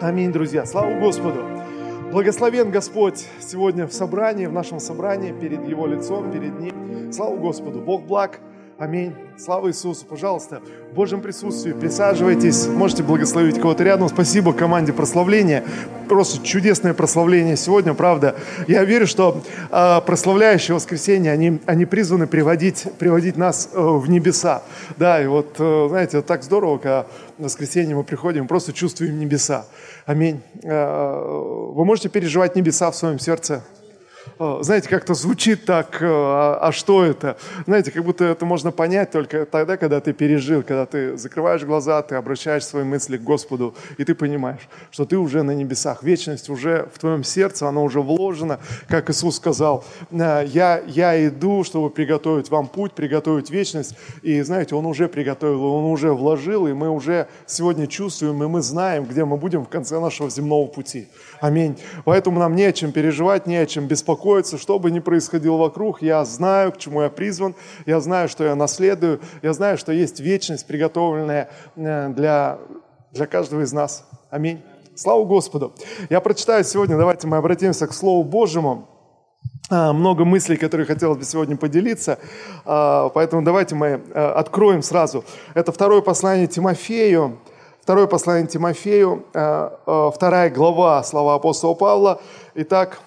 Аминь, друзья. Слава Господу. Благословен Господь сегодня в собрании, в нашем собрании, перед Его лицом, перед Ним. Слава Господу. Бог благ. Аминь. Слава Иисусу. Пожалуйста, в Божьем присутствии присаживайтесь. Можете благословить кого-то рядом. Спасибо команде прославления. Просто чудесное прославление сегодня, правда. Я верю, что э, прославляющие воскресенье, они, они призваны приводить, приводить нас э, в небеса. Да, и вот, э, знаете, так здорово, когда в воскресенье мы приходим, просто чувствуем небеса. Аминь. Э, вы можете переживать небеса в своем сердце? Знаете, как-то звучит так, а, а что это? Знаете, как будто это можно понять только тогда, когда ты пережил, когда ты закрываешь глаза, ты обращаешь свои мысли к Господу, и ты понимаешь, что ты уже на небесах. Вечность уже в твоем сердце, она уже вложена, как Иисус сказал, я, я иду, чтобы приготовить вам путь, приготовить вечность. И знаете, Он уже приготовил, Он уже вложил, и мы уже сегодня чувствуем, и мы знаем, где мы будем в конце нашего земного пути. Аминь. Поэтому нам не о чем переживать, не о чем беспокоиться, что бы ни происходило вокруг. Я знаю, к чему я призван, я знаю, что я наследую, я знаю, что есть вечность, приготовленная э, для, для каждого из нас. Аминь. Слава Господу. Я прочитаю сегодня, давайте мы обратимся к Слову Божьему. А, много мыслей, которые хотелось бы сегодня поделиться, а, поэтому давайте мы э, откроем сразу. Это второе послание Тимофею, Второе послание Тимофею, э, вторая глава, слова апостола Павла. Итак,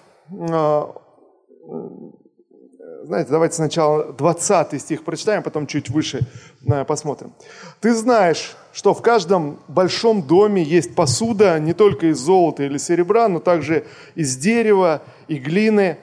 знаете, давайте сначала 20 стих прочитаем, потом чуть выше посмотрим. «Ты знаешь, что в каждом большом доме есть посуда не только из золота или серебра, но также из дерева и глины.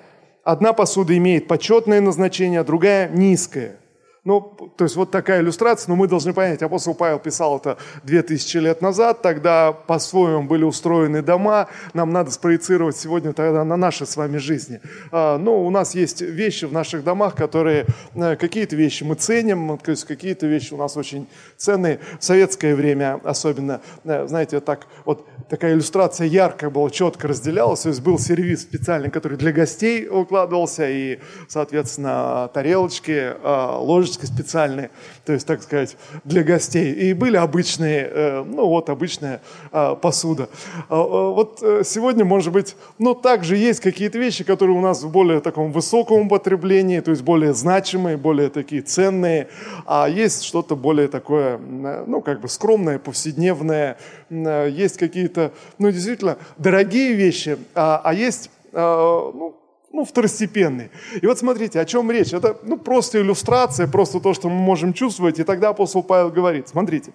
Одна посуда имеет почетное назначение, а другая – низкое. Ну, то есть вот такая иллюстрация, но мы должны понять, апостол Павел писал это 2000 лет назад, тогда по-своему были устроены дома, нам надо спроецировать сегодня тогда на наши с вами жизни. А, ну, у нас есть вещи в наших домах, которые, э, какие-то вещи мы ценим, то есть какие-то вещи у нас очень ценные. В советское время особенно, э, знаете, так вот такая иллюстрация яркая была, четко разделялась, то есть был сервис специальный, который для гостей укладывался, и, соответственно, тарелочки, а, ложечки, специальные, то есть, так сказать, для гостей. И были обычные, э, ну вот, обычная а, посуда. А, вот э, сегодня, может быть, ну также есть какие-то вещи, которые у нас в более таком высоком употреблении, то есть более значимые, более такие ценные, а есть что-то более такое, ну как бы скромное, повседневное, есть какие-то, ну действительно, дорогие вещи, а, а есть ну, ну, второстепенные. И вот смотрите, о чем речь. Это ну, просто иллюстрация, просто то, что мы можем чувствовать. И тогда апостол Павел говорит, смотрите,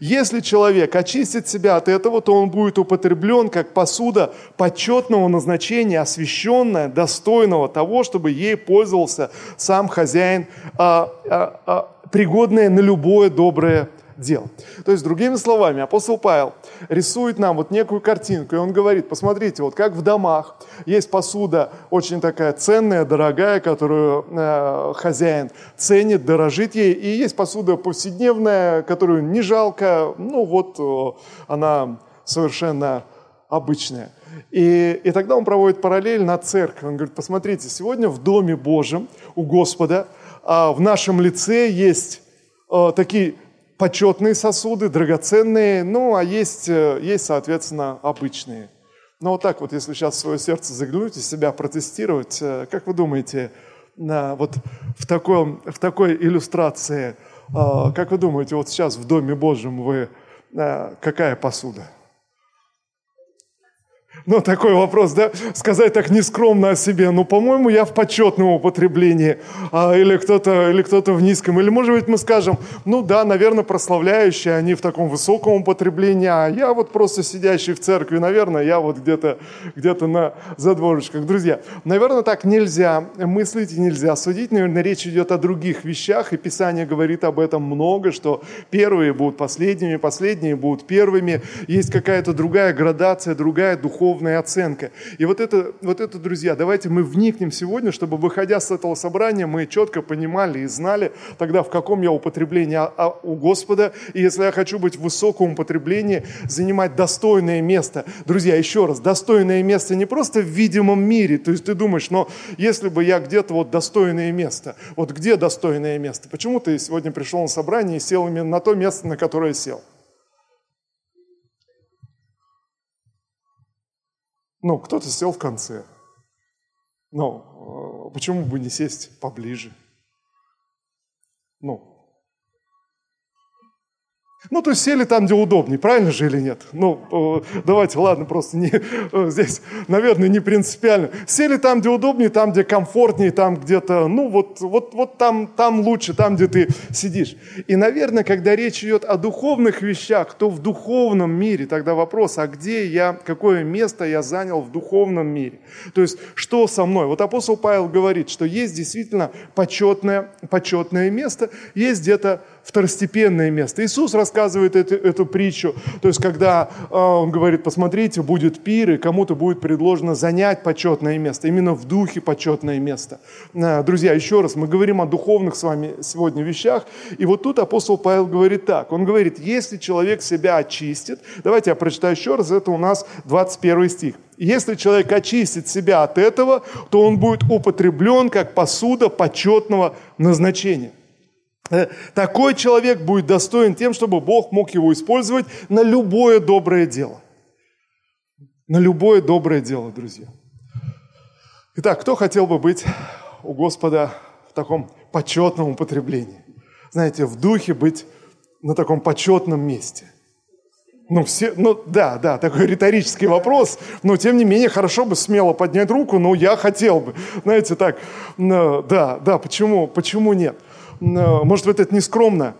если человек очистит себя от этого, то он будет употреблен как посуда почетного назначения, освященная, достойного того, чтобы ей пользовался сам хозяин, а, а, а, пригодное на любое доброе дел. То есть, другими словами, апостол Павел рисует нам вот некую картинку, и он говорит, посмотрите, вот как в домах есть посуда очень такая ценная, дорогая, которую э, хозяин ценит, дорожит ей, и есть посуда повседневная, которую не жалко, ну вот э, она совершенно обычная. И, и тогда он проводит параллель на церковь. Он говорит, посмотрите, сегодня в Доме Божьем у Господа а в нашем лице есть э, такие почетные сосуды, драгоценные, ну, а есть, э, есть, соответственно, обычные. Но вот так вот, если сейчас свое сердце заглянуть и себя протестировать, э, как вы думаете, на, вот в, таком, в такой иллюстрации, э, как вы думаете, вот сейчас в Доме Божьем вы, какая посуда? Ну, такой вопрос, да? Сказать так нескромно о себе. Ну, по-моему, я в почетном употреблении. А, или кто-то или кто в низком. Или, может быть, мы скажем, ну да, наверное, прославляющие, они в таком высоком употреблении. А я вот просто сидящий в церкви, наверное, я вот где-то где на задворочках. Друзья, наверное, так нельзя мыслить и нельзя судить. Наверное, речь идет о других вещах. И Писание говорит об этом много, что первые будут последними, последние будут первыми. Есть какая-то другая градация, другая духовность духовная оценка. И вот это, вот это, друзья, давайте мы вникнем сегодня, чтобы, выходя с этого собрания, мы четко понимали и знали тогда, в каком я употреблении а, а, у Господа. И если я хочу быть в высоком употреблении, занимать достойное место. Друзья, еще раз, достойное место не просто в видимом мире. То есть ты думаешь, но если бы я где-то вот достойное место, вот где достойное место? Почему ты сегодня пришел на собрание и сел именно на то место, на которое сел? Ну, кто-то сел в конце. Ну, э, почему бы не сесть поближе? Ну, ну, то есть сели там, где удобнее, правильно же или нет? Ну, э, давайте, ладно, просто не, э, здесь, наверное, не принципиально. Сели там, где удобнее, там, где комфортнее, там где-то, ну, вот, вот, вот там, там лучше, там, где ты сидишь. И, наверное, когда речь идет о духовных вещах, то в духовном мире тогда вопрос, а где я, какое место я занял в духовном мире? То есть, что со мной? Вот апостол Павел говорит, что есть действительно почетное, почетное место, есть где-то второстепенное место. Иисус рассказывает эту, эту притчу, то есть когда э, он говорит, посмотрите, будет пир, и кому-то будет предложено занять почетное место, именно в духе почетное место. Э, друзья, еще раз, мы говорим о духовных с вами сегодня вещах, и вот тут апостол Павел говорит так, он говорит, если человек себя очистит, давайте я прочитаю еще раз, это у нас 21 стих. Если человек очистит себя от этого, то он будет употреблен как посуда почетного назначения. Э, такой человек будет достоин тем, чтобы Бог мог его использовать на любое доброе дело. На любое доброе дело, друзья. Итак, кто хотел бы быть у Господа в таком почетном употреблении? Знаете, в духе быть на таком почетном месте. Ну, все, ну, да, да, такой риторический вопрос, но тем не менее хорошо бы смело поднять руку, но я хотел бы, знаете, так, да, да, почему, почему нет? Может быть, это не скромно,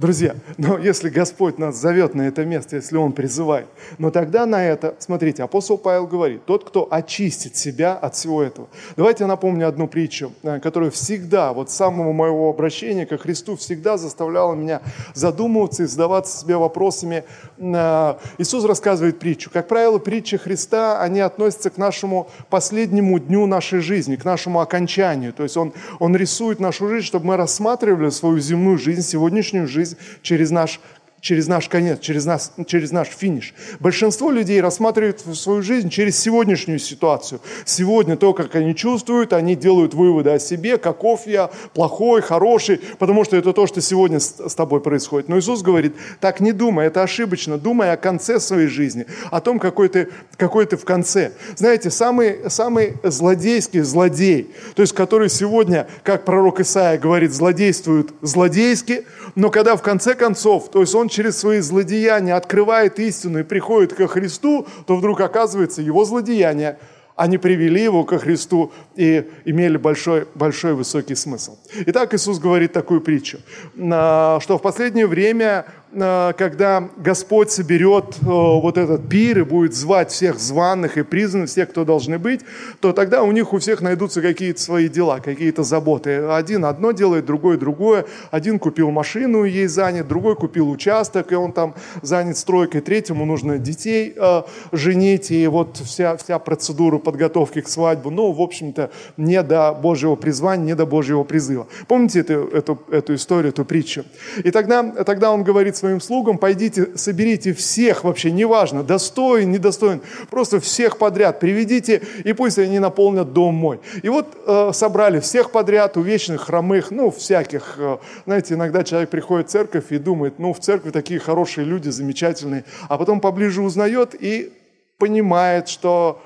Друзья, но если Господь нас зовет на это место, если Он призывает, но тогда на это, смотрите, апостол Павел говорит, тот, кто очистит себя от всего этого. Давайте я напомню одну притчу, э, которая всегда, вот с самого моего обращения ко Христу, всегда заставляла меня задумываться и задаваться себе вопросами. Э, Иисус рассказывает притчу. Как правило, притчи Христа, они относятся к нашему последнему дню нашей жизни, к нашему окончанию. То есть Он, он рисует нашу жизнь, чтобы мы рассматривали свою земную жизнь, сегодняшнюю жизнь, через наш через наш конец, через, нас, через наш финиш. Большинство людей рассматривают свою жизнь через сегодняшнюю ситуацию. Сегодня то, как они чувствуют, они делают выводы о себе, каков я, плохой, хороший, потому что это то, что сегодня с, тобой происходит. Но Иисус говорит, так не думай, это ошибочно. Думай о конце своей жизни, о том, какой ты, какой ты в конце. Знаете, самый, самый злодейский злодей, то есть который сегодня, как пророк Исаия говорит, злодействует злодейски, но когда в конце концов, то есть он через свои злодеяния открывает истину и приходит ко Христу, то вдруг оказывается его злодеяния, они привели его ко Христу и имели большой, большой высокий смысл. Итак, Иисус говорит такую притчу, что в последнее время когда Господь соберет э, вот этот пир и будет звать всех званых и признанных, всех, кто должны быть, то тогда у них у всех найдутся какие-то свои дела, какие-то заботы. Один одно делает, другой другое. Один купил машину ей занят, другой купил участок, и он там занят стройкой. Третьему нужно детей э, женить, и вот вся, вся процедура подготовки к свадьбе, ну, в общем-то, не до Божьего призвания, не до Божьего призыва. Помните эту, эту, эту историю, эту притчу? И тогда, тогда он говорит своим слугам, пойдите, соберите всех вообще, неважно, достоин, недостоин, просто всех подряд приведите, и пусть они наполнят дом мой. И вот э, собрали всех подряд, увечных, хромых, ну, всяких. Э, знаете, иногда человек приходит в церковь и думает, ну, в церкви такие хорошие люди, замечательные, а потом поближе узнает и понимает, что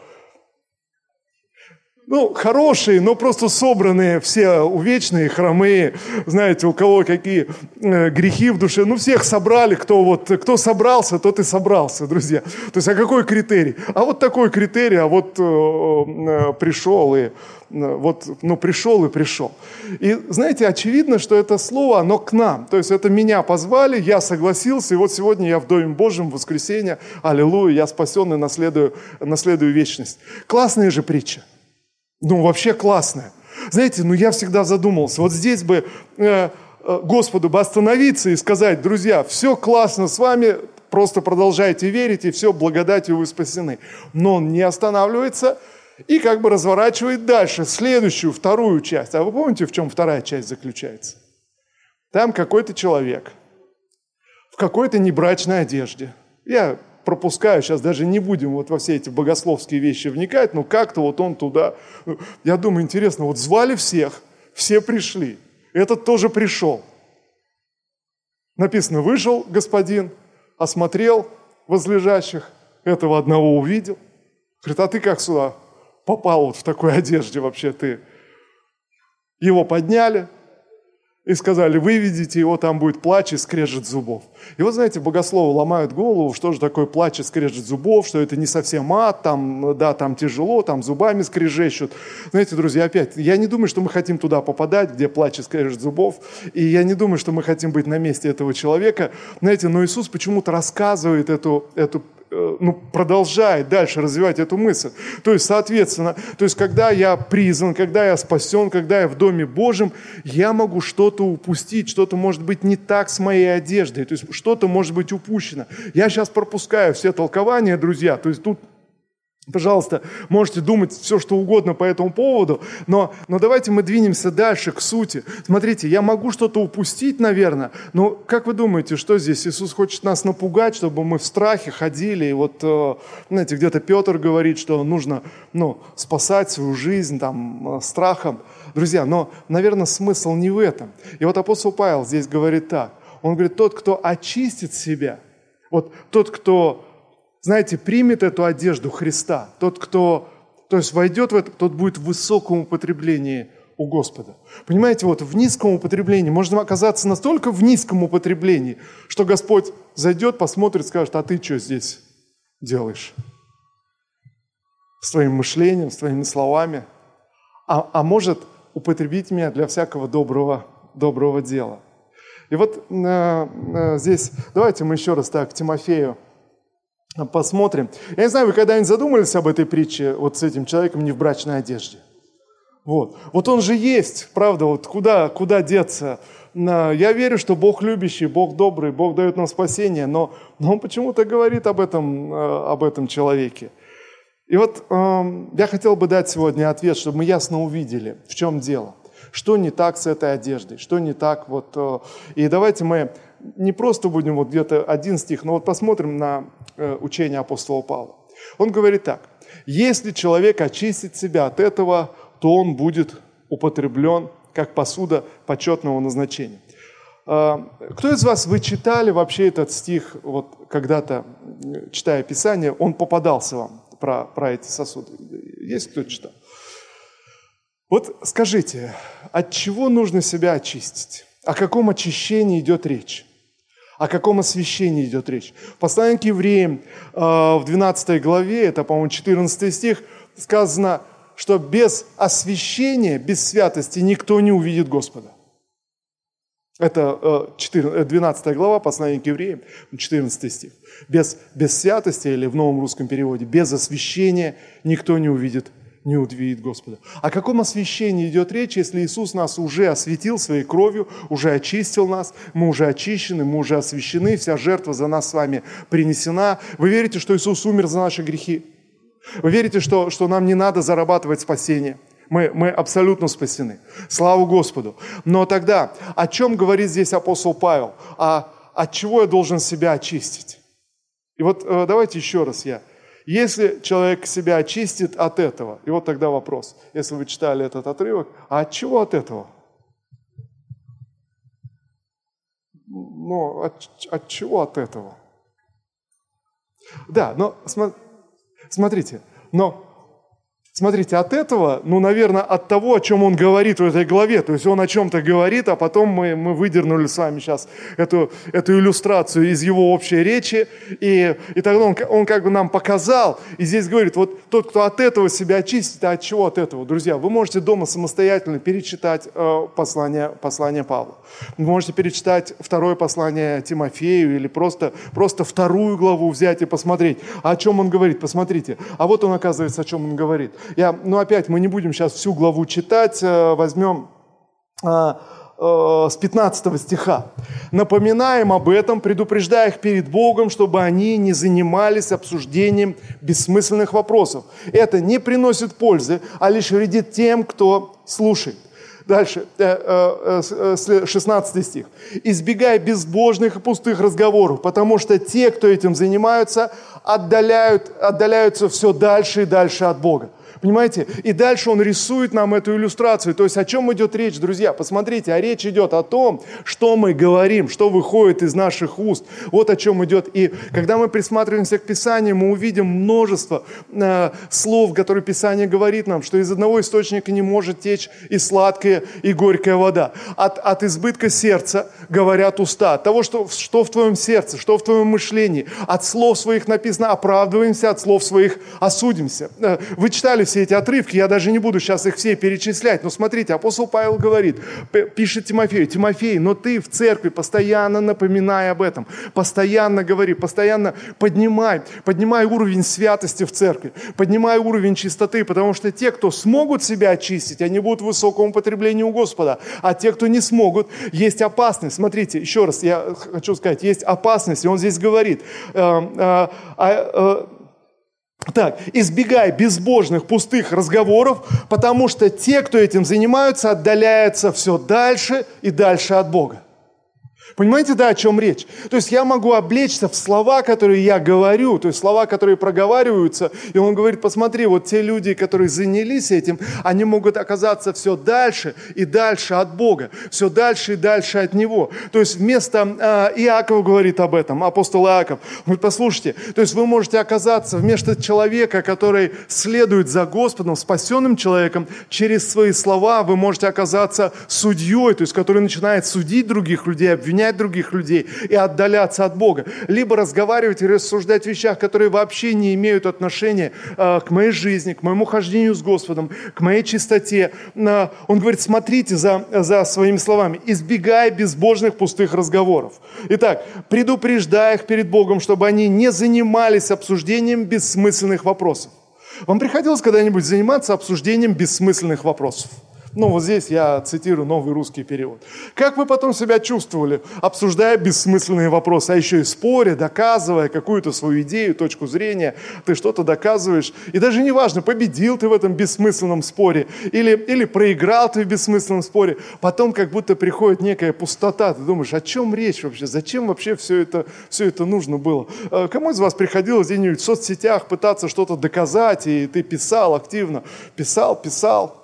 ну, хорошие, но просто собранные, все увечные, хромые, знаете, у кого какие э, грехи в душе. Ну, всех собрали, кто вот, кто собрался, тот и собрался, друзья. То есть, а какой критерий? А вот такой критерий, а вот э, э, пришел и э, вот, ну, пришел и пришел. И, знаете, очевидно, что это слово, оно к нам. То есть, это меня позвали, я согласился, и вот сегодня я в Доме Божьем, в воскресенье, аллилуйя, я спасенный, наследую, наследую вечность. Классная же притча. Ну, вообще классная. Знаете, ну я всегда задумался, вот здесь бы э, э, Господу бы остановиться и сказать, друзья, все классно с вами, просто продолжайте верить, и все, благодатью вы спасены. Но он не останавливается и как бы разворачивает дальше, следующую, вторую часть. А вы помните, в чем вторая часть заключается? Там какой-то человек в какой-то небрачной одежде. Я пропускаю, сейчас даже не будем вот во все эти богословские вещи вникать, но как-то вот он туда... Я думаю, интересно, вот звали всех, все пришли, этот тоже пришел. Написано, вышел господин, осмотрел возлежащих, этого одного увидел. Говорит, а ты как сюда попал вот в такой одежде вообще ты? Его подняли, и сказали, выведите его, там будет плач и скрежет зубов. И вот, знаете, богословы ломают голову, что же такое плач и скрежет зубов, что это не совсем ад, там, да, там тяжело, там зубами скрежещут. Знаете, друзья, опять, я не думаю, что мы хотим туда попадать, где плач и скрежет зубов, и я не думаю, что мы хотим быть на месте этого человека. Знаете, но Иисус почему-то рассказывает эту, эту ну, продолжает дальше развивать эту мысль. То есть, соответственно, то есть, когда я призван, когда я спасен, когда я в Доме Божьем, я могу что-то упустить, что-то может быть не так с моей одеждой, то есть что-то может быть упущено. Я сейчас пропускаю все толкования, друзья, то есть тут Пожалуйста, можете думать все, что угодно по этому поводу, но, но давайте мы двинемся дальше, к сути. Смотрите, я могу что-то упустить, наверное, но как вы думаете, что здесь? Иисус хочет нас напугать, чтобы мы в страхе ходили, и вот, э, знаете, где-то Петр говорит, что нужно ну, спасать свою жизнь там, э, страхом. Друзья, но, наверное, смысл не в этом. И вот апостол Павел здесь говорит так. Он говорит, тот, кто очистит себя, вот тот, кто знаете, примет эту одежду Христа, тот, кто, то есть войдет в это, тот будет в высоком употреблении у Господа. Понимаете, вот в низком употреблении можно оказаться настолько в низком употреблении, что Господь зайдет, посмотрит, скажет, а ты что здесь делаешь? С твоим мышлением, с твоими словами. А, а может употребить меня для всякого доброго, доброго дела. И вот э, э, здесь, давайте мы еще раз так, Тимофею посмотрим. Я не знаю, вы когда-нибудь задумались об этой притче вот с этим человеком не в брачной одежде? Вот. Вот он же есть, правда, вот куда, куда деться? Я верю, что Бог любящий, Бог добрый, Бог дает нам спасение, но, но Он почему-то говорит об этом, э, об этом человеке. И вот э, я хотел бы дать сегодня ответ, чтобы мы ясно увидели, в чем дело. Что не так с этой одеждой, что не так вот. Э, и давайте мы не просто будем вот где-то один стих, но вот посмотрим на Э, учения апостола Павла. Он говорит так. Если человек очистит себя от этого, то он будет употреблен как посуда почетного назначения. Э, кто из вас, вы читали вообще этот стих, вот когда-то, читая Писание, он попадался вам про, про эти сосуды? Есть кто читал? Вот скажите, от чего нужно себя очистить? О каком очищении идет речь? О каком освящении идет речь? В послании к евреям э, в 12 главе, это, по-моему, 14 стих, сказано, что без освящения, без святости никто не увидит Господа. Это 12 э, глава, послание к евреям, 14 стих. Без, без святости, или в новом русском переводе, без освящения никто не увидит не удивит Господа. О каком освящении идет речь, если Иисус нас уже осветил своей кровью, уже очистил нас, мы уже очищены, мы уже освящены, вся жертва за нас с вами принесена. Вы верите, что Иисус умер за наши грехи? Вы верите, что, что нам не надо зарабатывать спасение? Мы, мы абсолютно спасены. Слава Господу. Но тогда, о чем говорит здесь апостол Павел? А от чего я должен себя очистить? И вот э, давайте еще раз я если человек себя очистит от этого, и вот тогда вопрос, если вы читали этот отрывок, а от чего от этого? Ну, от, от чего от этого? Да, но смотрите, но Смотрите, от этого, ну, наверное, от того, о чем он говорит в этой главе, то есть он о чем-то говорит, а потом мы, мы выдернули с вами сейчас эту, эту иллюстрацию из его общей речи, и, и тогда он, он как бы нам показал, и здесь говорит, вот тот, кто от этого себя очистит, а от чего от этого? Друзья, вы можете дома самостоятельно перечитать э, послание, послание Павла. Вы можете перечитать второе послание Тимофею или просто, просто вторую главу взять и посмотреть, о чем он говорит. Посмотрите, а вот он оказывается, о чем он говорит. Я, ну опять, мы не будем сейчас всю главу читать, э, возьмем э, э, с 15 стиха. «Напоминаем об этом, предупреждая их перед Богом, чтобы они не занимались обсуждением бессмысленных вопросов. Это не приносит пользы, а лишь вредит тем, кто слушает». Дальше, 16 стих. «Избегай безбожных и пустых разговоров, потому что те, кто этим занимаются, отдаляют, отдаляются все дальше и дальше от Бога. Понимаете? И дальше он рисует нам эту иллюстрацию. То есть о чем идет речь, друзья? Посмотрите, а речь идет о том, что мы говорим, что выходит из наших уст. Вот о чем идет. И когда мы присматриваемся к Писанию, мы увидим множество э, слов, которые Писание говорит нам, что из одного источника не может течь и сладкая, и горькая вода. От, от избытка сердца говорят уста. От того, что, что в твоем сердце, что в твоем мышлении. От слов своих написано оправдываемся, от слов своих осудимся. Э, вы читали все эти отрывки, я даже не буду сейчас их все перечислять, но смотрите, апостол Павел говорит, пишет Тимофею, Тимофей, но ты в церкви постоянно напоминай об этом, постоянно говори, постоянно поднимай, поднимай уровень святости в церкви, поднимай уровень чистоты, потому что те, кто смогут себя очистить, они будут в высоком употреблении у Господа, а те, кто не смогут, есть опасность. Смотрите, еще раз я хочу сказать, есть опасность, и он здесь говорит, э, э, э, так, избегай безбожных, пустых разговоров, потому что те, кто этим занимаются, отдаляются все дальше и дальше от Бога. Понимаете, да, о чем речь? То есть я могу облечься в слова, которые я говорю, то есть слова, которые проговариваются, и он говорит, посмотри, вот те люди, которые занялись этим, они могут оказаться все дальше и дальше от Бога, все дальше и дальше от Него. То есть вместо, э, Иаков говорит об этом, апостол Иаков, говорит, послушайте, то есть вы можете оказаться вместо человека, который следует за Господом, спасенным человеком, через свои слова вы можете оказаться судьей, то есть который начинает судить других людей, обвинять обвинять других людей и отдаляться от Бога, либо разговаривать и рассуждать о вещах, которые вообще не имеют отношения э, к моей жизни, к моему хождению с Господом, к моей чистоте. Э, он говорит, смотрите за, за своими словами, избегая безбожных пустых разговоров. Итак, предупреждая их перед Богом, чтобы они не занимались обсуждением бессмысленных вопросов. Вам приходилось когда-нибудь заниматься обсуждением бессмысленных вопросов? Ну, вот здесь я цитирую новый русский перевод. Как вы потом себя чувствовали, обсуждая бессмысленные вопросы, а еще и споря, доказывая какую-то свою идею, точку зрения, ты что-то доказываешь. И даже не важно, победил ты в этом бессмысленном споре или, или проиграл ты в бессмысленном споре. Потом как будто приходит некая пустота. Ты думаешь, о чем речь вообще? Зачем вообще все это, все это нужно было? А кому из вас приходилось где-нибудь в соцсетях пытаться что-то доказать, и ты писал активно? Писал, писал,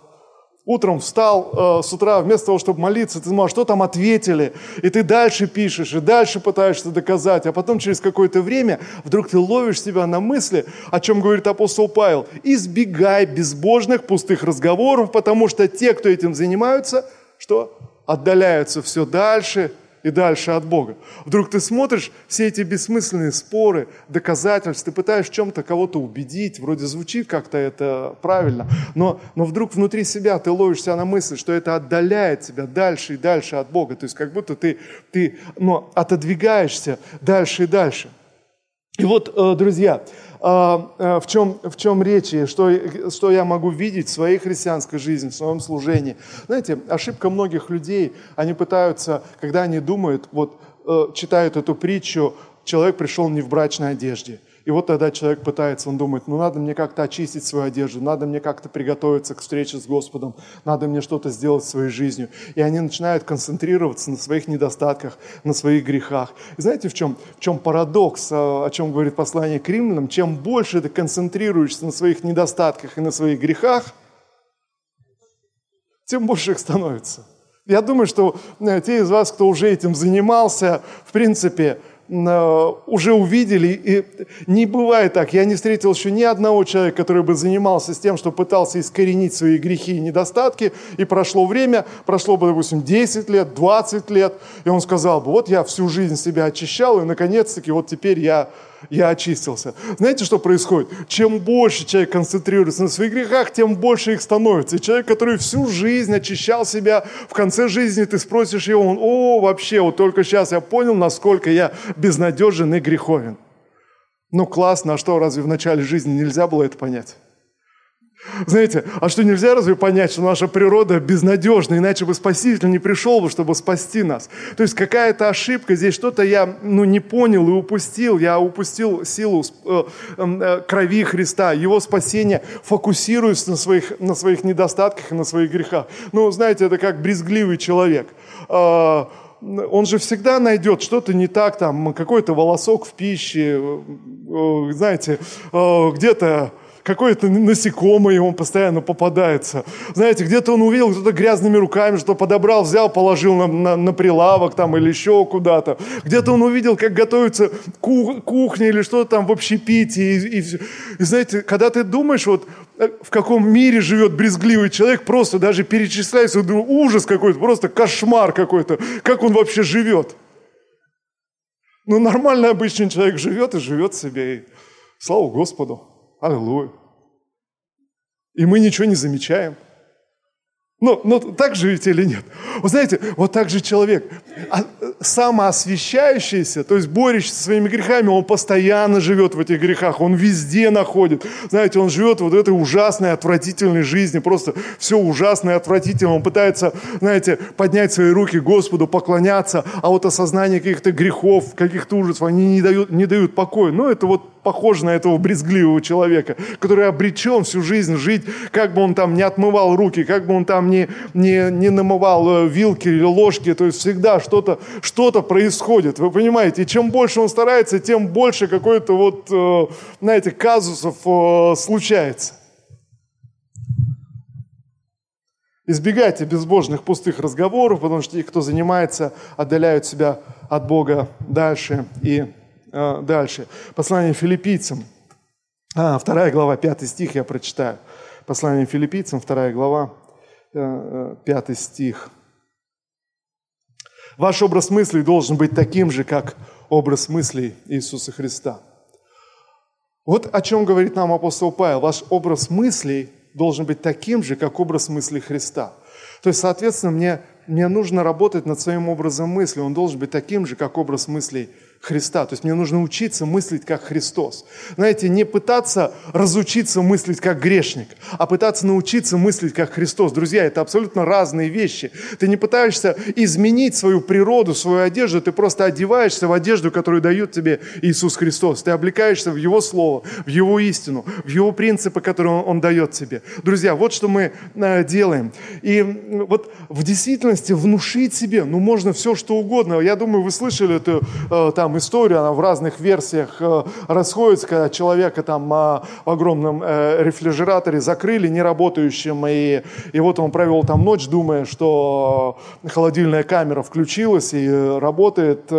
утром встал э, с утра, вместо того, чтобы молиться, ты думал, что там ответили, и ты дальше пишешь, и дальше пытаешься доказать, а потом через какое-то время вдруг ты ловишь себя на мысли, о чем говорит апостол Павел, избегай безбожных пустых разговоров, потому что те, кто этим занимаются, что? Отдаляются все дальше и дальше от Бога. Вдруг ты смотришь все эти бессмысленные споры, доказательства, ты пытаешься чем-то кого-то убедить, вроде звучит как-то это правильно, но, но вдруг внутри себя ты ловишься на мысль, что это отдаляет тебя дальше и дальше от Бога. То есть как будто ты, ты ну, отодвигаешься дальше и дальше. И вот, э, друзья, в чем, в чем речь, что, что я могу видеть в своей христианской жизни, в своем служении. Знаете, ошибка многих людей, они пытаются, когда они думают, вот э, читают эту притчу, человек пришел не в брачной одежде – и вот тогда человек пытается, он думает, ну надо мне как-то очистить свою одежду, надо мне как-то приготовиться к встрече с Господом, надо мне что-то сделать своей жизнью. И они начинают концентрироваться на своих недостатках, на своих грехах. И знаете, в чем, в чем парадокс, а, о чем говорит послание к римлянам? Чем больше ты концентрируешься на своих недостатках и на своих грехах, тем больше их становится. Я думаю, что э, те из вас, кто уже этим занимался, в принципе, уже увидели, и не бывает так. Я не встретил еще ни одного человека, который бы занимался с тем, что пытался искоренить свои грехи и недостатки, и прошло время, прошло бы, допустим, 10 лет, 20 лет, и он сказал бы, вот я всю жизнь себя очищал, и наконец-таки вот теперь я я очистился. Знаете, что происходит? Чем больше человек концентрируется на своих грехах, тем больше их становится. И человек, который всю жизнь очищал себя, в конце жизни ты спросишь его, он, о, вообще, вот только сейчас я понял, насколько я безнадежен и греховен. Ну классно, а что, разве в начале жизни нельзя было это понять? Знаете, а что нельзя разве понять, что наша природа безнадежна, иначе бы Спаситель не пришел бы, чтобы спасти нас. То есть какая-то ошибка, здесь что-то я ну, не понял и упустил. Я упустил силу э, э, крови Христа, Его спасения, фокусируясь на своих, на своих недостатках и на своих грехах. Ну, знаете, это как брезгливый человек. Э, он же всегда найдет что-то не так, там, какой-то волосок в пище, знаете, где-то какое-то насекомое ему постоянно попадается. Знаете, где-то он увидел, кто-то грязными руками что подобрал, взял, положил на, на, на прилавок там или еще куда-то. Где-то он увидел, как готовится кухня или что-то там в общепите. И, и, и знаете, когда ты думаешь, вот э, в каком мире живет брезгливый человек, просто даже перечисляется, ужас какой-то, просто кошмар какой-то, как он вообще живет. Ну, нормальный обычный человек живет и живет себе, и слава Господу. Аллилуйя. И мы ничего не замечаем. Ну, ну так живете или нет? Вы знаете, вот так же человек, а, самоосвящающийся, то есть борющийся со своими грехами, он постоянно живет в этих грехах, он везде находит. Знаете, он живет вот этой ужасной, отвратительной жизни, просто все ужасное, отвратительное. Он пытается, знаете, поднять свои руки Господу, поклоняться, а вот осознание каких-то грехов, каких-то ужасов, они не дают, не дают покоя. Ну, это вот похож на этого брезгливого человека, который обречен всю жизнь жить, как бы он там не отмывал руки, как бы он там не, не, не намывал э, вилки или ложки, то есть всегда что-то что происходит, вы понимаете, и чем больше он старается, тем больше какой-то вот, э, знаете, казусов э, случается. Избегайте безбожных пустых разговоров, потому что те, кто занимается, отдаляют себя от Бога дальше и э, дальше. Послание филиппийцам, а, вторая глава, пятый стих я прочитаю. Послание филиппийцам, вторая глава, э, э, пятый стих. Ваш образ мыслей должен быть таким же, как образ мыслей Иисуса Христа. Вот о чем говорит нам апостол Павел. Ваш образ мыслей должен быть таким же, как образ мыслей Христа. То есть, соответственно, мне, мне нужно работать над своим образом мысли. Он должен быть таким же, как образ мыслей Христа. То есть мне нужно учиться мыслить как Христос. Знаете, не пытаться разучиться мыслить как грешник, а пытаться научиться мыслить как Христос. Друзья, это абсолютно разные вещи. Ты не пытаешься изменить свою природу, свою одежду, ты просто одеваешься в одежду, которую дает тебе Иисус Христос. Ты облекаешься в Его Слово, в Его истину, в Его принципы, которые Он, Он дает тебе. Друзья, вот что мы э, делаем. И вот в действительности внушить себе, ну можно все, что угодно. Я думаю, вы слышали эту э, там там история, она в разных версиях э, расходится, когда человека там э, в огромном э, рефрижераторе закрыли, неработающим, и, и вот он провел там ночь, думая, что холодильная камера включилась и работает, и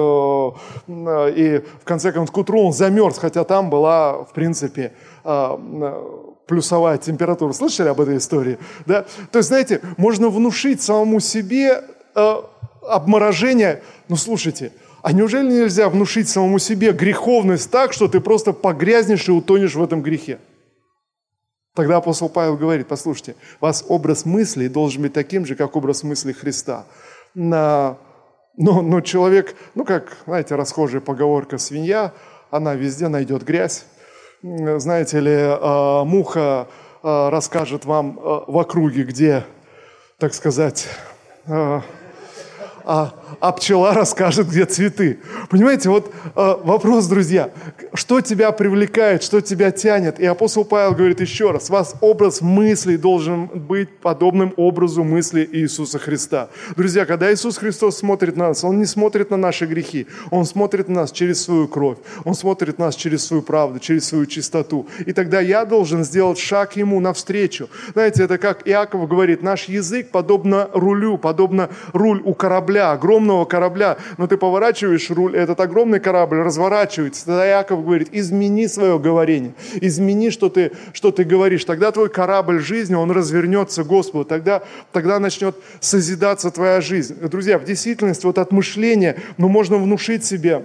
в конце концов к утру он замерз, хотя там была, в принципе, плюсовая температура. Слышали об этой истории? Да? То есть, знаете, можно внушить самому себе обморожение. Ну, слушайте, а неужели нельзя внушить самому себе греховность так, что ты просто погрязнешь и утонешь в этом грехе? Тогда апостол Павел говорит, послушайте, вас образ мыслей должен быть таким же, как образ мыслей Христа. Но, но человек, ну как, знаете, расхожая поговорка «свинья», она везде найдет грязь. Знаете ли, а, муха а, расскажет вам а, в округе, где, так сказать, а, а пчела расскажет, где цветы. Понимаете, вот э, вопрос, друзья, что тебя привлекает, что тебя тянет? И апостол Павел говорит еще раз, вас образ мыслей должен быть подобным образу мысли Иисуса Христа. Друзья, когда Иисус Христос смотрит на нас, Он не смотрит на наши грехи, Он смотрит на нас через свою кровь, Он смотрит на нас через свою правду, через свою чистоту. И тогда я должен сделать шаг Ему навстречу. Знаете, это как Иаков говорит, наш язык подобно рулю, подобно руль у корабля, корабля, огромного корабля, но ты поворачиваешь руль, этот огромный корабль разворачивается. Тогда Яков говорит, измени свое говорение, измени, что ты, что ты говоришь. Тогда твой корабль жизни, он развернется Господу, тогда, тогда начнет созидаться твоя жизнь. Друзья, в действительности вот от мышления, ну, можно внушить себе,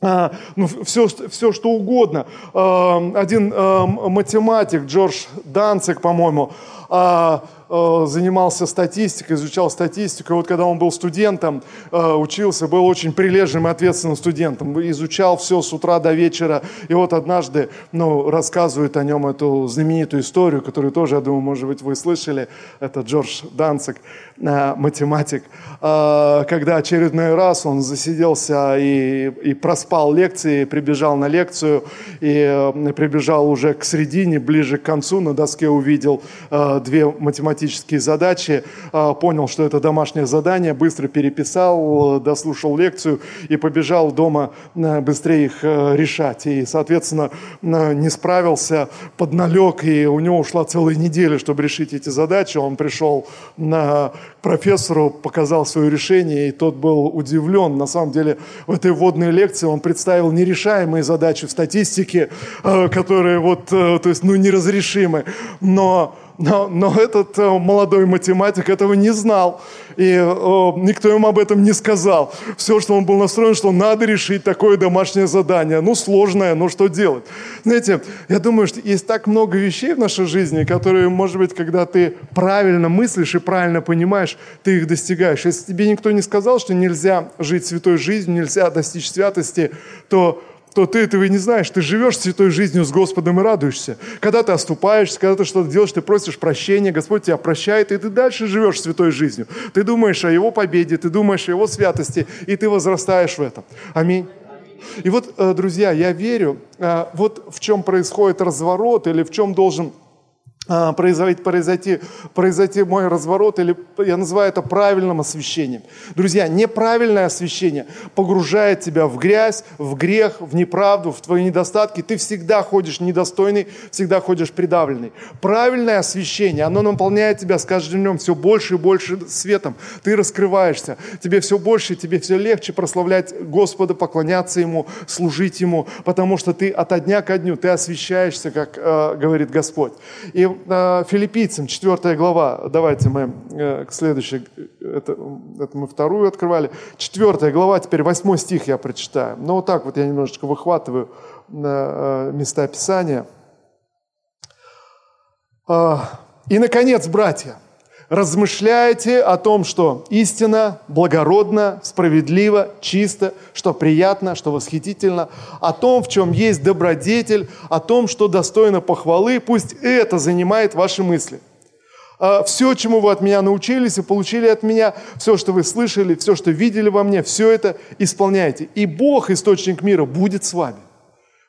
а, ну, все, все, что угодно. А, один а, математик, Джордж Данцик, по-моему, а, Э, занимался статистикой, изучал статистику. И вот когда он был студентом, э, учился, был очень прилежным и ответственным студентом. Изучал все с утра до вечера. И вот однажды ну, рассказывает о нем эту знаменитую историю, которую тоже, я думаю, может быть, вы слышали. Это Джордж Данцик, э, математик. Когда очередной раз он засиделся и, и проспал лекции, прибежал на лекцию, и прибежал уже к середине, ближе к концу, на доске увидел две математические задачи, понял, что это домашнее задание, быстро переписал, дослушал лекцию и побежал дома быстрее их решать. И, соответственно, не справился, подналег, и у него ушла целая неделя, чтобы решить эти задачи. Он пришел на профессору, показал свое решение, и тот был удивлен. На самом деле в этой вводной лекции он представил нерешаемые задачи в статистике, э, которые вот, э, то есть, ну, неразрешимы. Но но, но этот э, молодой математик этого не знал, и о, никто ему об этом не сказал. Все, что он был настроен, что надо решить такое домашнее задание. Ну, сложное, но что делать? Знаете, я думаю, что есть так много вещей в нашей жизни, которые, может быть, когда ты правильно мыслишь и правильно понимаешь, ты их достигаешь. Если тебе никто не сказал, что нельзя жить святой жизнью, нельзя достичь святости, то то ты этого и не знаешь. Ты живешь святой жизнью с Господом и радуешься. Когда ты оступаешься, когда ты что-то делаешь, ты просишь прощения, Господь тебя прощает, и ты дальше живешь святой жизнью. Ты думаешь о Его победе, ты думаешь о Его святости, и ты возрастаешь в этом. Аминь. И вот, э, друзья, я верю, э, вот в чем происходит разворот или в чем должен произойти, произойти, произойти мой разворот, или я называю это правильным освящением. Друзья, неправильное освящение погружает тебя в грязь, в грех, в неправду, в твои недостатки. Ты всегда ходишь недостойный, всегда ходишь придавленный. Правильное освящение, оно наполняет тебя с каждым днем все больше и больше светом. Ты раскрываешься, тебе все больше, тебе все легче прославлять Господа, поклоняться Ему, служить Ему, потому что ты от дня ко дню, ты освящаешься, как э, говорит Господь. И филиппийцам, 4 глава, давайте мы э, к следующей, это, это мы вторую открывали, 4 глава, теперь 8 стих я прочитаю. Но вот так вот я немножечко выхватываю э, места Писания. А, И, наконец, братья – размышляете о том, что истина благородна, справедлива, чисто, что приятно, что восхитительно, о том, в чем есть добродетель, о том, что достойно похвалы, пусть это занимает ваши мысли. А все, чему вы от меня научились и получили от меня, все, что вы слышали, все, что видели во мне, все это исполняйте. И Бог, источник мира, будет с вами.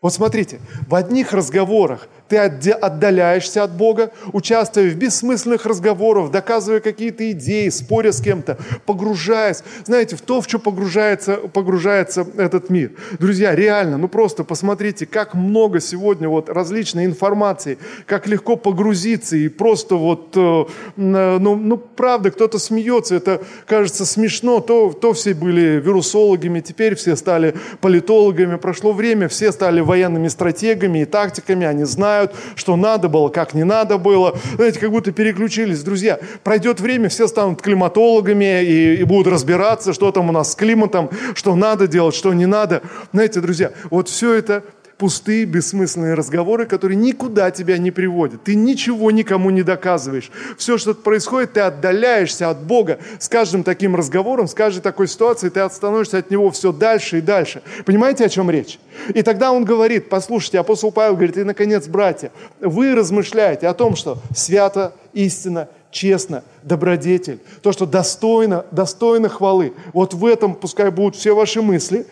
Вот смотрите, в одних разговорах ты отдаляешься от Бога, участвуя в бессмысленных разговорах, доказывая какие-то идеи, споря с кем-то, погружаясь, знаете, в то, в что погружается, погружается этот мир. Друзья, реально, ну просто посмотрите, как много сегодня вот различной информации, как легко погрузиться и просто вот, э, ну, ну правда, кто-то смеется, это кажется смешно, то, то все были вирусологами, теперь все стали политологами, прошло время, все стали военными стратегами и тактиками, они знают, знают, что надо было, как не надо было. Знаете, как будто переключились. Друзья, пройдет время, все станут климатологами и, и будут разбираться, что там у нас с климатом, что надо делать, что не надо. Знаете, друзья, вот все это пустые, бессмысленные разговоры, которые никуда тебя не приводят. Ты ничего никому не доказываешь. Все, что происходит, ты отдаляешься от Бога. С каждым таким разговором, с каждой такой ситуацией ты становишься от Него все дальше и дальше. Понимаете, о чем речь? И тогда он говорит, послушайте, апостол Павел говорит, и, наконец, братья, вы размышляете о том, что свято, истина, честно, добродетель, то, что достойно, достойно хвалы. Вот в этом пускай будут все ваши мысли,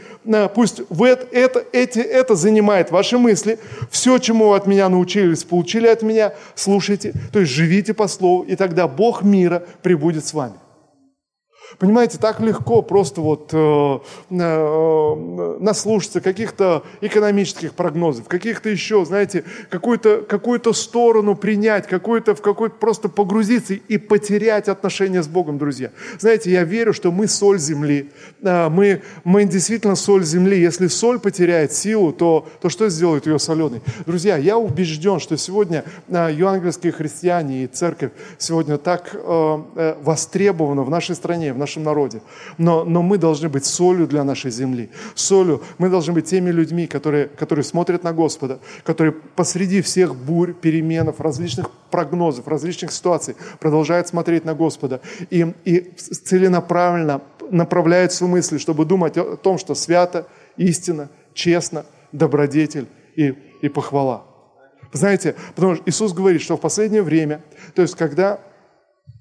пусть в это, это, эти, это занимает ваши мысли, все, чему вы от меня научились, получили от меня, слушайте, то есть живите по слову, и тогда Бог мира прибудет с вами. Понимаете, так легко просто вот э, э, наслушаться каких-то экономических прогнозов, каких-то еще, знаете, какую-то какую сторону принять, какую-то в какой-то просто погрузиться и потерять отношения с Богом, друзья. Знаете, я верю, что мы соль земли, э, мы, мы действительно соль земли. Если соль потеряет силу, то, то что сделает ее соленой? Друзья, я убежден, что сегодня э, евангельские христиане и церковь сегодня так э, э, востребованы в нашей стране, в нашем народе. Но, но мы должны быть солью для нашей земли. Солью. Мы должны быть теми людьми, которые, которые смотрят на Господа, которые посреди всех бурь, переменов, различных прогнозов, различных ситуаций продолжают смотреть на Господа и, и целенаправленно направляют свои мысли, чтобы думать о том, что свято, истина, честно, добродетель и, и похвала. Знаете, потому что Иисус говорит, что в последнее время, то есть когда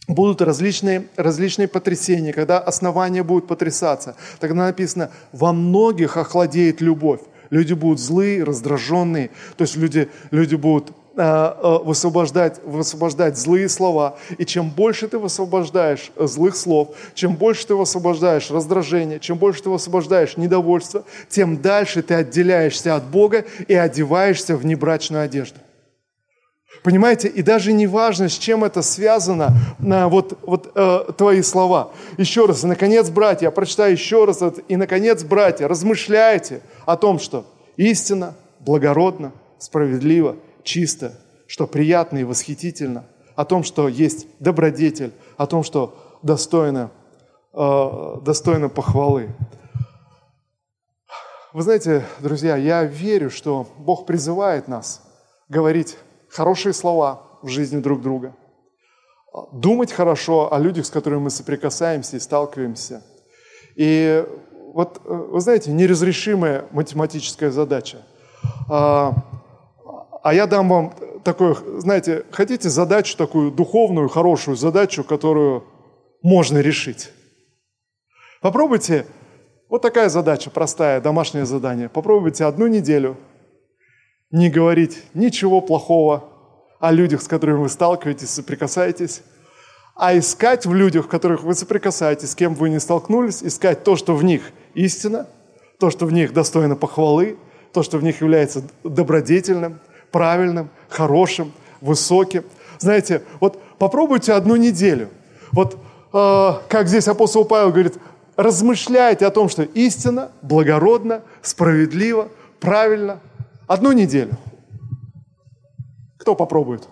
будут различные, различные потрясения, когда основания будут потрясаться. Тогда написано, во многих охладеет любовь. Люди будут злые, раздраженные, то есть люди, люди будут э, высвобождать, высвобождать злые слова. И чем больше ты высвобождаешь злых слов, чем больше ты высвобождаешь раздражение, чем больше ты высвобождаешь недовольство, тем дальше ты отделяешься от Бога и одеваешься в небрачную одежду. Понимаете, и даже не важно, с чем это связано, на вот, вот э, твои слова. Еще раз, и наконец, братья, я прочитаю еще раз и наконец, братья, размышляйте о том, что истина, благородно, справедливо, чисто, что приятно и восхитительно, о том, что есть добродетель, о том, что достойно, э, достойно похвалы. Вы знаете, друзья, я верю, что Бог призывает нас говорить хорошие слова в жизни друг друга, думать хорошо о людях, с которыми мы соприкасаемся и сталкиваемся. И вот, э, вы знаете, неразрешимая математическая задача. А, а я дам вам такую, знаете, хотите задачу такую духовную, хорошую задачу, которую можно решить? Попробуйте, вот такая задача, простая, домашнее задание. Попробуйте одну неделю не говорить ничего плохого о людях, с которыми вы сталкиваетесь, соприкасаетесь, а искать в людях, в которых вы соприкасаетесь, с кем вы не столкнулись, искать то, что в них истина, то, что в них достойно похвалы, то, что в них является добродетельным, правильным, хорошим, высоким. Знаете, вот попробуйте одну неделю. Вот э, как здесь апостол Павел говорит, размышляйте о том, что истина, благородно, справедливо, правильно, Одну неделю. Кто попробует?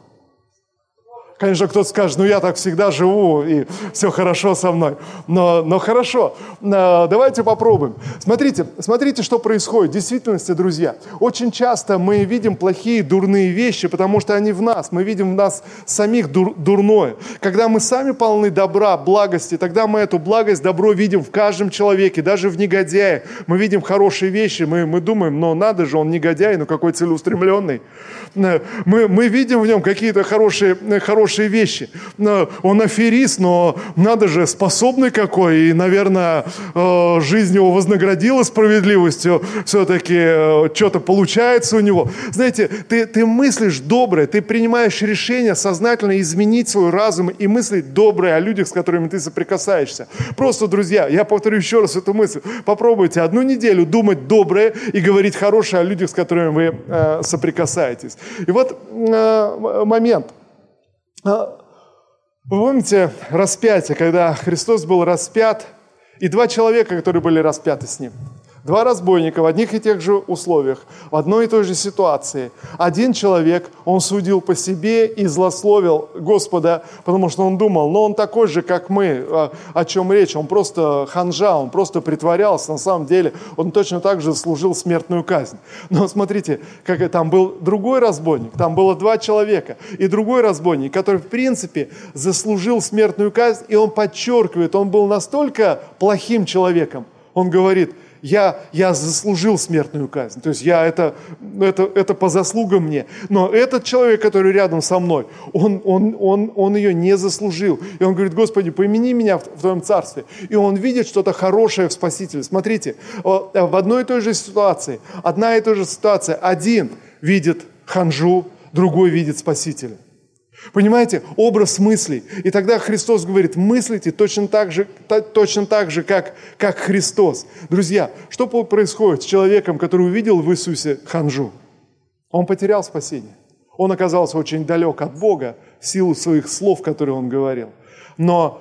Конечно, кто-то скажет, ну я так всегда живу, и все хорошо со мной. Но, но хорошо, а, давайте попробуем. Смотрите, смотрите, что происходит. В действительности, друзья, очень часто мы видим плохие, дурные вещи, потому что они в нас. Мы видим в нас самих дур, дурное. Когда мы сами полны добра, благости, тогда мы эту благость, добро видим в каждом человеке, даже в негодяе. Мы видим хорошие вещи, мы, мы думаем, но надо же, он негодяй, ну какой целеустремленный. Э, мы, мы видим в нем какие-то хорошие, хорошие хорошие вещи. Он аферист, но надо же, способный какой. И, наверное, э, жизнь его вознаградила справедливостью. Все-таки э, что-то получается у него. Знаете, ты, ты мыслишь доброе, ты принимаешь решение сознательно изменить свой разум и мыслить доброе о людях, с которыми ты соприкасаешься. Просто, друзья, я повторю еще раз эту мысль. Попробуйте одну неделю думать доброе и говорить хорошее о людях, с которыми вы э, соприкасаетесь. И вот э, момент – вы помните распятие, когда Христос был распят, и два человека, которые были распяты с Ним – Два разбойника в одних и тех же условиях, в одной и той же ситуации. Один человек, он судил по себе и злословил Господа, потому что он думал, но он такой же, как мы, а, о чем речь, он просто ханжа, он просто притворялся, на самом деле он точно так же служил смертную казнь. Но смотрите, как там был другой разбойник, там было два человека, и другой разбойник, который в принципе заслужил смертную казнь, и он подчеркивает, он был настолько плохим человеком, он говорит – я, я заслужил смертную казнь. То есть я это, это, это по заслугам мне. Но этот человек, который рядом со мной, он, он, он, он ее не заслужил. И он говорит, Господи, помяни меня в, в Твоем Царстве. И он видит что-то хорошее в Спасителе. Смотрите, в одной и той же ситуации, одна и та же ситуация, один видит ханжу, другой видит Спасителя. Понимаете? Образ мыслей. И тогда Христос говорит, мыслите точно так же, точно так же как, как Христос. Друзья, что происходит с человеком, который увидел в Иисусе ханжу? Он потерял спасение. Он оказался очень далек от Бога в силу своих слов, которые он говорил. Но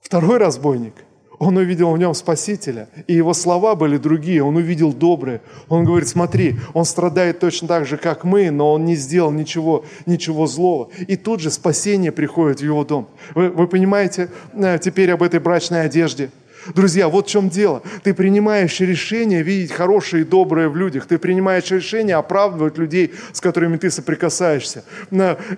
второй разбойник, он увидел в нем Спасителя, и его слова были другие, он увидел доброе. Он говорит, смотри, он страдает точно так же, как мы, но он не сделал ничего, ничего злого. И тут же спасение приходит в его дом. Вы, вы понимаете э, теперь об этой брачной одежде? Друзья, вот в чем дело. Ты принимаешь решение видеть хорошее и доброе в людях. Ты принимаешь решение оправдывать людей, с которыми ты соприкасаешься.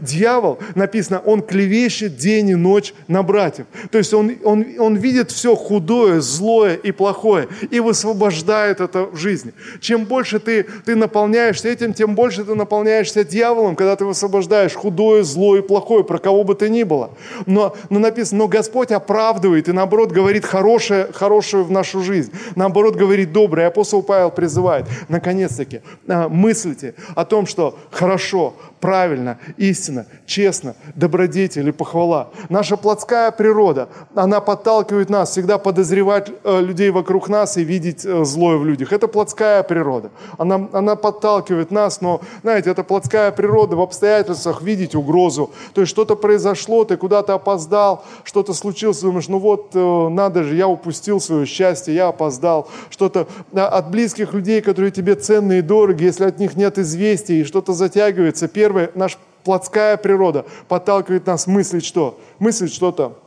Дьявол, написано, он клевещет день и ночь на братьев. То есть он, он, он видит все худое, злое и плохое и высвобождает это в жизни. Чем больше ты, ты наполняешься этим, тем больше ты наполняешься дьяволом, когда ты высвобождаешь худое, злое и плохое, про кого бы ты ни было. Но, но написано, но Господь оправдывает и наоборот говорит хорошее хорошее, хорошее в нашу жизнь. Наоборот, говорит доброе. Апостол Павел призывает, наконец-таки, а, мыслите о том, что хорошо, правильно, истинно, честно, добродетель и похвала. Наша плотская природа, она подталкивает нас всегда подозревать э, людей вокруг нас и видеть э, злое в людях. Это плотская природа. Она, она подталкивает нас, но, знаете, это плотская природа в обстоятельствах видеть угрозу. То есть что-то произошло, ты куда-то опоздал, что-то случилось, думаешь, ну вот, э, надо же, я упустил свое счастье, я опоздал. Что-то от близких людей, которые тебе ценны и дороги, если от них нет известий, и что-то затягивается, первое, наша плотская природа подталкивает нас мыслить что? Мыслить что-то,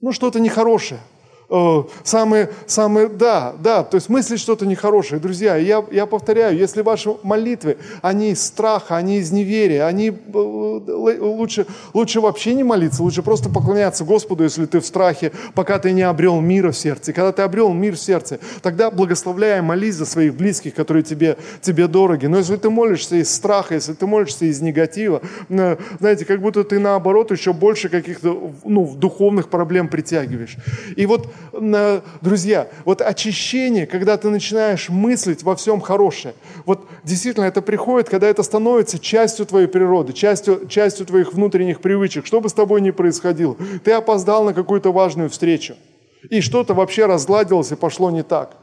ну что-то нехорошее – Э, самые, самые, да, да, то есть мыслить что-то нехорошее. Друзья, я, я повторяю, если ваши молитвы, они из страха, они из неверия, они э, лучше, лучше вообще не молиться, лучше просто поклоняться Господу, если ты в страхе, пока ты не обрел мира в сердце. Когда ты обрел мир в сердце, тогда благословляй, молись за своих близких, которые тебе, тебе дороги. Но если ты молишься из страха, если ты молишься из негатива, э, знаете, как будто ты наоборот еще больше каких-то ну, духовных проблем притягиваешь. И вот друзья, вот очищение, когда ты начинаешь мыслить во всем хорошее, вот действительно это приходит, когда это становится частью твоей природы, частью, частью твоих внутренних привычек, что бы с тобой ни происходило. Ты опоздал на какую-то важную встречу, и что-то вообще разгладилось и пошло не так.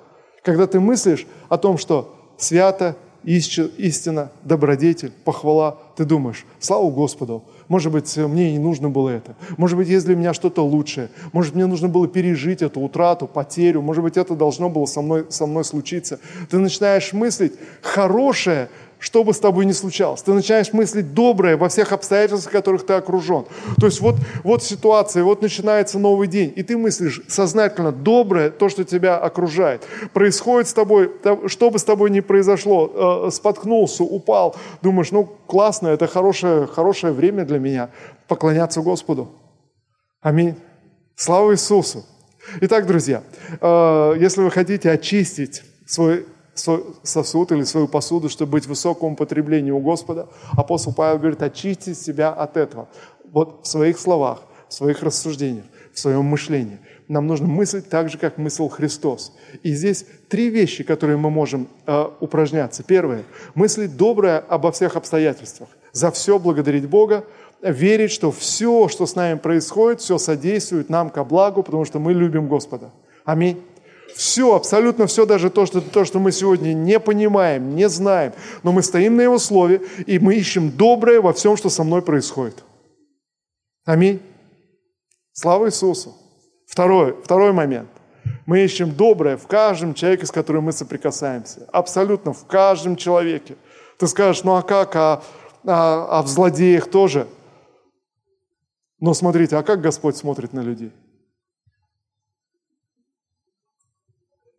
Когда ты мыслишь о том, что свято, истина, добродетель, похвала, ты думаешь, слава Господу, может быть, мне не нужно было это. Может быть, есть для меня что-то лучшее. Может, мне нужно было пережить эту утрату, потерю. Может быть, это должно было со мной, со мной случиться. Ты начинаешь мыслить хорошее что бы с тобой ни случалось. Ты начинаешь мыслить доброе во всех обстоятельствах, в которых ты окружен. То есть вот, вот ситуация, вот начинается новый день, и ты мыслишь сознательно доброе, то, что тебя окружает. Происходит с тобой, что бы с тобой ни произошло, э, споткнулся, упал, думаешь, ну классно, это хорошее, хорошее время для меня поклоняться Господу. Аминь. Слава Иисусу. Итак, друзья, э, если вы хотите очистить свой сосуд или свою посуду, чтобы быть в высоком употреблении у Господа, апостол Павел говорит, очистить себя от этого. Вот в своих словах, в своих рассуждениях, в своем мышлении. Нам нужно мыслить так же, как мыслил Христос. И здесь три вещи, которые мы можем э, упражняться. Первое – мыслить доброе обо всех обстоятельствах. За все благодарить Бога, верить, что все, что с нами происходит, все содействует нам ко благу, потому что мы любим Господа. Аминь. Все, абсолютно все, даже то что, то, что мы сегодня не понимаем, не знаем. Но мы стоим на Его Слове, и мы ищем доброе во всем, что со мной происходит. Аминь. Слава Иисусу. Второй, второй момент. Мы ищем доброе в каждом человеке, с которым мы соприкасаемся. Абсолютно в каждом человеке. Ты скажешь, ну а как, а, а, а в злодеях тоже? Но смотрите, а как Господь смотрит на людей?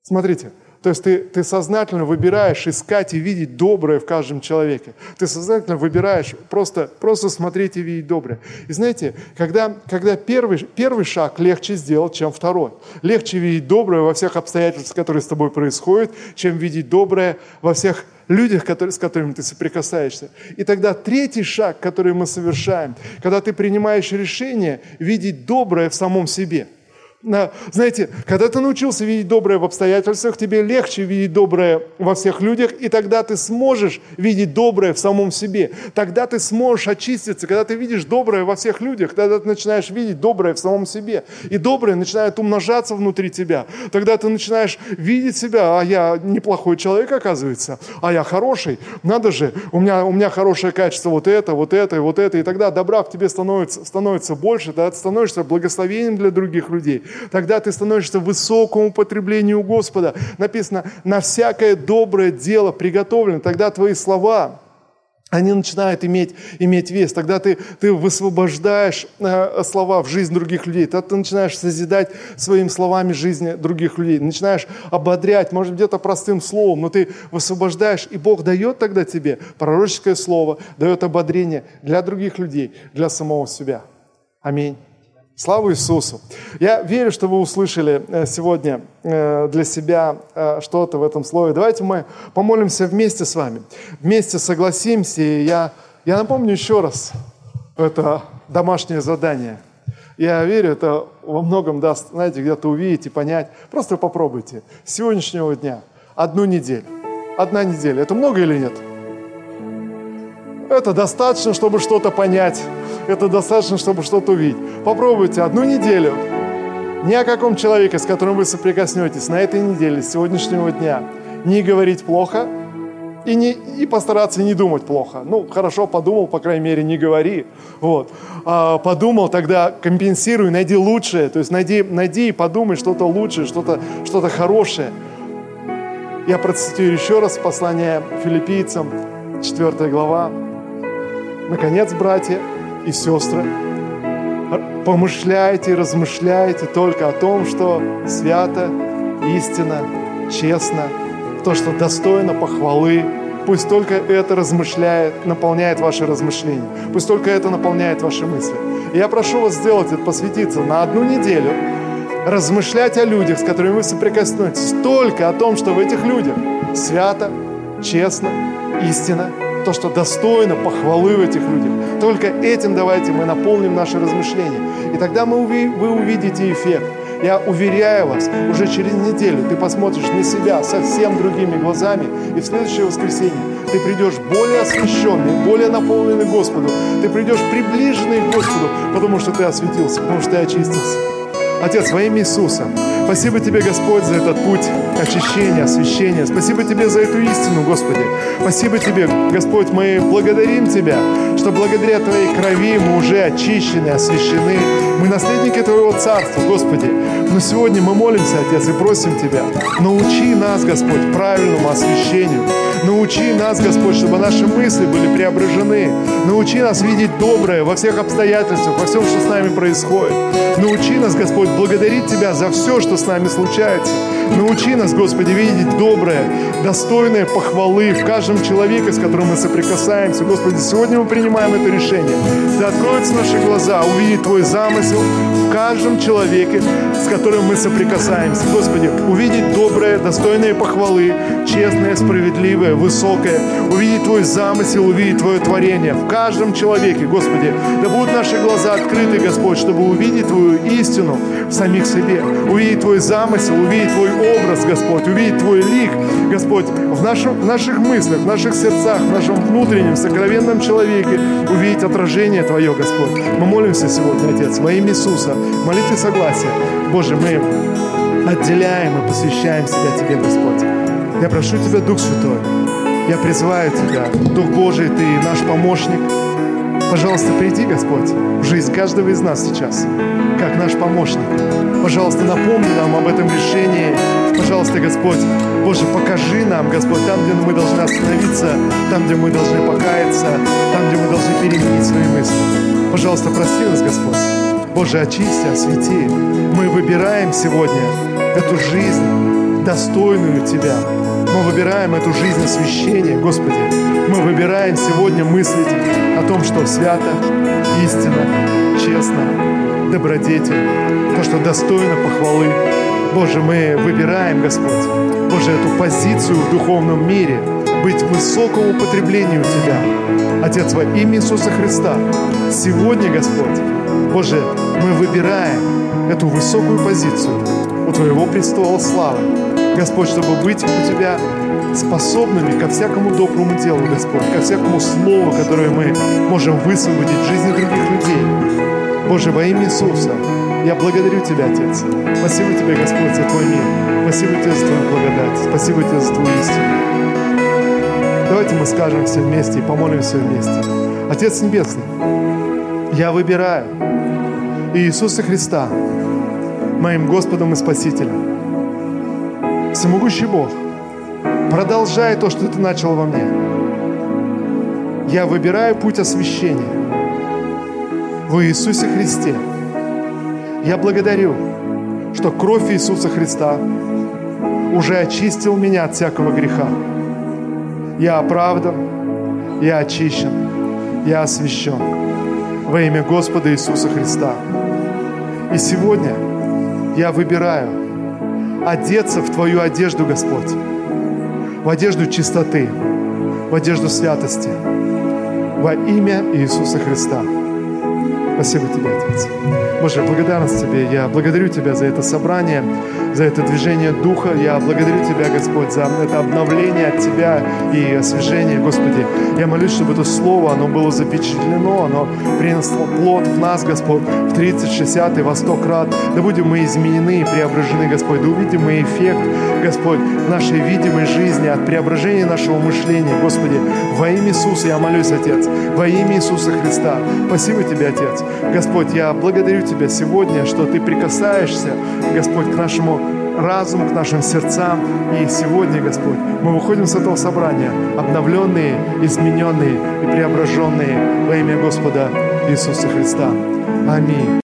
Смотрите, то есть ты, ты сознательно выбираешь искать и видеть доброе в каждом человеке. Ты сознательно выбираешь просто, просто смотреть и видеть доброе. И знаете, когда, когда первый, первый шаг легче сделать, чем второй. Легче видеть доброе во всех обстоятельствах, которые с тобой происходят, чем видеть доброе во всех людях, которые, с которыми ты соприкасаешься. И тогда третий шаг, который мы совершаем, когда ты принимаешь решение видеть доброе в самом себе – знаете, когда ты научился видеть доброе в обстоятельствах, тебе легче видеть доброе во всех людях, и тогда ты сможешь видеть доброе в самом себе. Тогда ты сможешь очиститься, когда ты видишь доброе во всех людях, тогда ты начинаешь видеть доброе в самом себе. И доброе начинает умножаться внутри тебя. Тогда ты начинаешь видеть себя, а я неплохой человек, оказывается, а я хороший. Надо же, у меня, у меня хорошее качество вот это, вот это и вот это. И тогда добра в тебе становится, становится больше, тогда ты становишься благословением для других людей тогда ты становишься в высоком употреблении у Господа. Написано, на всякое доброе дело приготовлено. Тогда твои слова, они начинают иметь, иметь вес. Тогда ты, ты высвобождаешь э, слова в жизнь других людей. Тогда ты начинаешь созидать своими словами жизни других людей. Начинаешь ободрять, может где-то простым словом, но ты высвобождаешь, и Бог дает тогда тебе пророческое слово, дает ободрение для других людей, для самого себя. Аминь. Слава Иисусу! Я верю, что вы услышали э, сегодня э, для себя э, что-то в этом слове. Давайте мы помолимся вместе с вами, вместе согласимся. И я, я напомню еще раз это домашнее задание. Я верю, это во многом даст, знаете, где-то увидеть и понять. Просто попробуйте. С сегодняшнего дня одну неделю. Одна неделя. Это много или нет? Это достаточно, чтобы что-то понять. Это достаточно, чтобы что-то увидеть. Попробуйте одну неделю. Ни о каком человеке, с которым вы соприкоснетесь на этой неделе, с сегодняшнего дня, не говорить плохо и, не, и постараться не думать плохо. Ну, хорошо, подумал, по крайней мере, не говори. Вот. А, подумал, тогда компенсируй, найди лучшее. То есть найди, найди и подумай что-то лучшее, что-то что хорошее. Я процитирую еще раз послание филиппийцам, 4 глава. Наконец, братья и сестры, помышляйте и размышляйте только о том, что свято, истинно, честно, то, что достойно похвалы. Пусть только это размышляет, наполняет ваши размышления. Пусть только это наполняет ваши мысли. И я прошу вас сделать это, посвятиться на одну неделю, размышлять о людях, с которыми вы соприкоснетесь, только о том, что в этих людях свято, честно, истинно, то, что достойно похвалы в этих людях. Только этим давайте мы наполним наши размышления. И тогда мы, вы увидите эффект. Я уверяю вас, уже через неделю ты посмотришь на себя совсем другими глазами, и в следующее воскресенье ты придешь более освященный, более наполненный Господу. Ты придешь приближенный к Господу, потому что ты осветился, потому что ты очистился. Отец, во имя Иисуса, спасибо Тебе, Господь, за этот путь очищения, освящения. Спасибо Тебе за эту истину, Господи. Спасибо Тебе, Господь, мы благодарим Тебя, что благодаря Твоей крови мы уже очищены, освящены. Мы наследники Твоего Царства, Господи. Но сегодня мы молимся, Отец, и просим Тебя, научи нас, Господь, правильному освящению. Научи нас, Господь, чтобы наши мысли были преображены. Научи нас видеть доброе во всех обстоятельствах, во всем, что с нами происходит. Научи нас, Господь, благодарить Тебя за все, что с нами случается. Научи нас, Господи, видеть доброе, достойное похвалы в каждом человеке, с которым мы соприкасаемся. Господи, сегодня мы принимаем это решение. Да откроются наши глаза, увидеть Твой замысел в каждом человеке, с которым мы соприкасаемся. Господи, увидеть доброе, достойное похвалы, честное, справедливое, высокое. Увидеть Твой замысел, увидеть Твое творение в каждом человеке. Господи, да будут наши глаза открыты, Господь, чтобы увидеть Твою истину в самих себе. Увидеть Твой замысел, увидеть Твой образ, Господь, увидеть Твой лик, Господь, в, нашем, наших мыслях, в наших сердцах, в нашем внутреннем, сокровенном человеке, увидеть отражение Твое, Господь. Мы молимся сегодня, Отец, во имя Иисуса. Молитвы согласия. Боже, мы отделяем и посвящаем себя Тебе, Господь. Я прошу Тебя, Дух Святой, я призываю Тебя, Дух Божий, Ты наш помощник. Пожалуйста, приди, Господь, в жизнь каждого из нас сейчас, как наш помощник. Пожалуйста, напомни нам об этом решении. Пожалуйста, Господь, Боже, покажи нам, Господь, там, где мы должны остановиться, там, где мы должны покаяться, там, где мы должны переменить свои мысли. Пожалуйста, прости нас, Господь. Боже, очисти, освети. Мы выбираем сегодня эту жизнь, достойную Тебя. Мы выбираем эту жизнь освящения, Господи. Мы выбираем сегодня мыслить о том, что свято, истинно, честно, добродетель, то, что достойно похвалы. Боже, мы выбираем, Господь, Боже, эту позицию в духовном мире, быть высокому употреблению Тебя. Отец, во имя Иисуса Христа, сегодня, Господь, Боже, мы выбираем эту высокую позицию у Твоего престола славы. Господь, чтобы быть у Тебя способными ко всякому доброму делу, Господь, ко всякому слову, которое мы можем высвободить в жизни других людей. Боже, во имя Иисуса, я благодарю Тебя, Отец. Спасибо Тебе, Господь, за Твой мир. Спасибо Тебе за Твою благодать. Спасибо Тебе за Твою истину. Давайте мы скажем все вместе и помолимся вместе. Отец Небесный, я выбираю Иисуса Христа моим Господом и Спасителем всемогущий Бог, продолжай то, что Ты начал во мне. Я выбираю путь освящения в Иисусе Христе. Я благодарю, что кровь Иисуса Христа уже очистил меня от всякого греха. Я оправдан, я очищен, я освящен во имя Господа Иисуса Христа. И сегодня я выбираю одеться в Твою одежду, Господь, в одежду чистоты, в одежду святости, во имя Иисуса Христа. Спасибо тебе, Отец. Боже, благодарность Тебе. Я благодарю Тебя за это собрание, за это движение Духа. Я благодарю Тебя, Господь, за это обновление от Тебя и освежение, Господи. Я молюсь, чтобы это Слово, оно было запечатлено, оно принесло плод в нас, Господь, в 30, 60 и во 100 крат. Да будем мы изменены и преображены, Господь. Да увидим мы эффект, Господь, нашей видимой жизни от преображения нашего мышления, Господи. Во имя Иисуса я молюсь, Отец. Во имя Иисуса Христа. Спасибо Тебе, Отец. Господь, я благодарю Тебя сегодня, что Ты прикасаешься, Господь, к нашему разуму, к нашим сердцам. И сегодня, Господь, мы выходим с этого собрания обновленные, измененные и преображенные во имя Господа Иисуса Христа. Аминь.